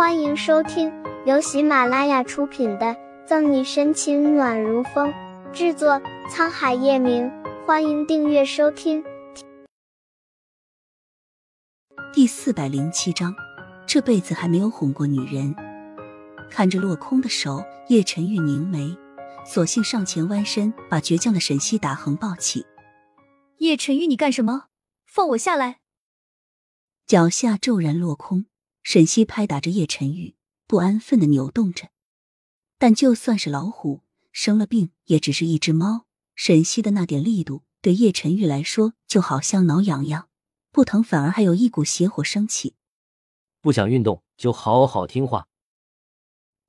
欢迎收听由喜马拉雅出品的《赠你深情暖如风》，制作沧海夜明。欢迎订阅收听。第四百零七章，这辈子还没有哄过女人。看着落空的手，叶晨玉凝眉，索性上前弯身，把倔强的沈西打横抱起。叶晨玉，你干什么？放我下来！脚下骤然落空。沈西拍打着叶晨玉，不安分的扭动着。但就算是老虎生了病，也只是一只猫。沈西的那点力度，对叶晨玉来说就好像挠痒痒，不疼反而还有一股邪火升起。不想运动，就好好听话。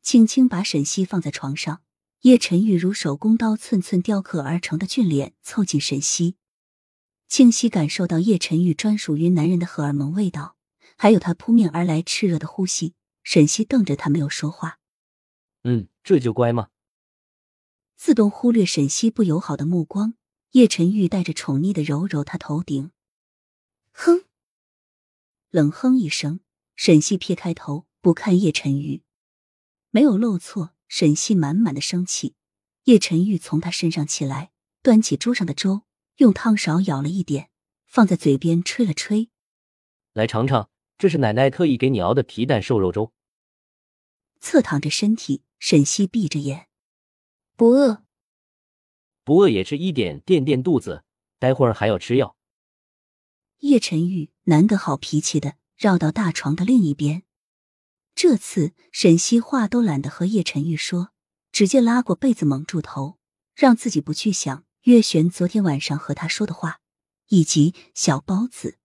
轻轻把沈西放在床上，叶晨玉如手工刀，寸寸雕刻而成的俊脸凑近沈西，清晰感受到叶晨玉专属于男人的荷尔蒙味道。还有他扑面而来炽热的呼吸，沈西瞪着他没有说话。嗯，这就乖吗？自动忽略沈西不友好的目光，叶晨玉带着宠溺的揉揉他头顶。哼，冷哼一声，沈西撇开头不看叶晨玉，没有漏错。沈西满满的生气。叶晨玉从他身上起来，端起桌上的粥，用汤勺舀了一点，放在嘴边吹了吹，来尝尝。这是奶奶特意给你熬的皮蛋瘦肉粥。侧躺着身体，沈西闭着眼，不饿，不饿也吃一点垫垫肚子，待会儿还要吃药。叶晨玉难得好脾气的绕到大床的另一边，这次沈西话都懒得和叶晨玉说，直接拉过被子蒙住头，让自己不去想月璇昨天晚上和他说的话，以及小包子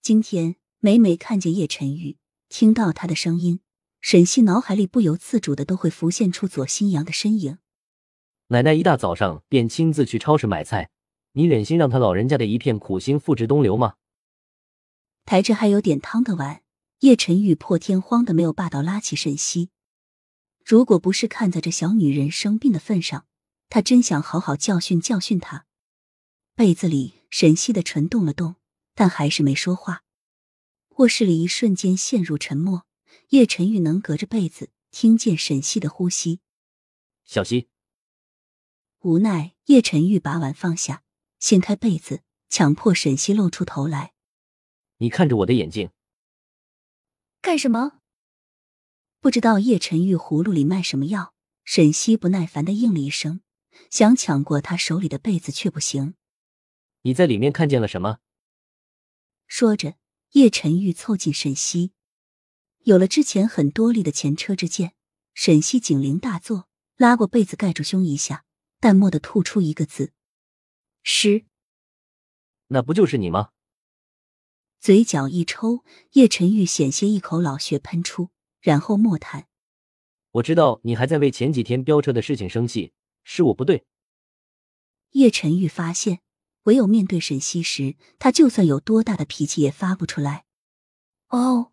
今天。每每看见叶晨玉，听到他的声音，沈西脑海里不由自主的都会浮现出左新阳的身影。奶奶一大早上便亲自去超市买菜，你忍心让他老人家的一片苦心付之东流吗？抬着还有点汤的碗，叶晨玉破天荒的没有霸道拉起沈西。如果不是看在这小女人生病的份上，他真想好好教训教训她。被子里，沈西的唇动了动，但还是没说话。卧室里一瞬间陷入沉默，叶晨玉能隔着被子听见沈西的呼吸。小心，无奈叶晨玉把碗放下，掀开被子，强迫沈西露出头来。你看着我的眼睛，干什么？不知道叶晨玉葫芦里卖什么药。沈西不耐烦的应了一声，想抢过他手里的被子，却不行。你在里面看见了什么？说着。叶晨玉凑近沈西，有了之前很多例的前车之鉴，沈西警铃大作，拉过被子盖住胸一下，淡漠的吐出一个字：“诗。”那不就是你吗？嘴角一抽，叶晨玉险些一口老血喷出，然后默叹：“我知道你还在为前几天飙车的事情生气，是我不对。”叶晨玉发现。唯有面对沈西时，他就算有多大的脾气也发不出来。哦，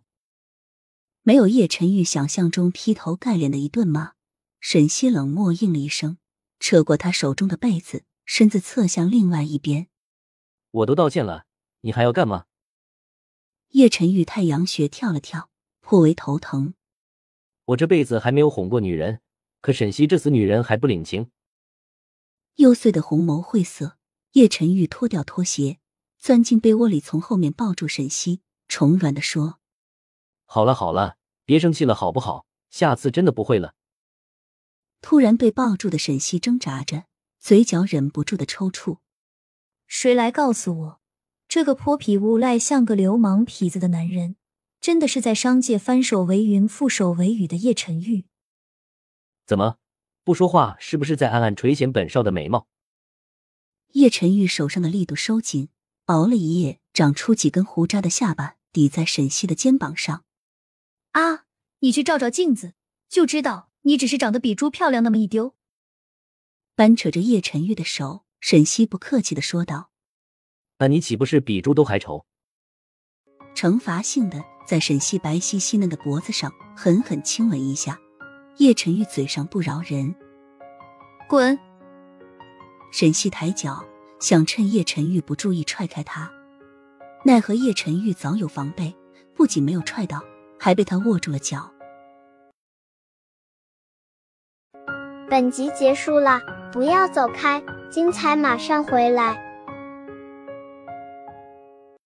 没有叶晨玉想象中劈头盖脸的一顿骂。沈西冷漠应了一声，扯过他手中的被子，身子侧向另外一边。我都道歉了，你还要干嘛？叶晨玉太阳穴跳了跳，颇为头疼。我这辈子还没有哄过女人，可沈西这死女人还不领情。又碎的红眸晦涩。叶晨玉脱掉拖鞋，钻进被窝里，从后面抱住沈西，宠软的说：“好了好了，别生气了，好不好？下次真的不会了。”突然被抱住的沈西挣扎着，嘴角忍不住的抽搐。谁来告诉我，这个泼皮无赖像个流氓痞子的男人，真的是在商界翻手为云覆手为雨的叶晨玉？怎么不说话？是不是在暗暗垂涎本少的美貌？叶晨玉手上的力度收紧，熬了一夜长出几根胡渣的下巴抵在沈西的肩膀上。啊！你去照照镜子，就知道你只是长得比猪漂亮那么一丢。扳扯着叶晨玉的手，沈西不客气的说道：“那你岂不是比猪都还丑？”惩罚性的在沈西白皙细嫩的脖子上狠狠亲吻一下。叶晨玉嘴上不饶人：“滚！”沈西抬脚想趁叶晨玉不注意踹开他。奈何叶晨玉早有防备不仅没有踹到还被他握住了脚。本集结束了不要走开精彩马上回来。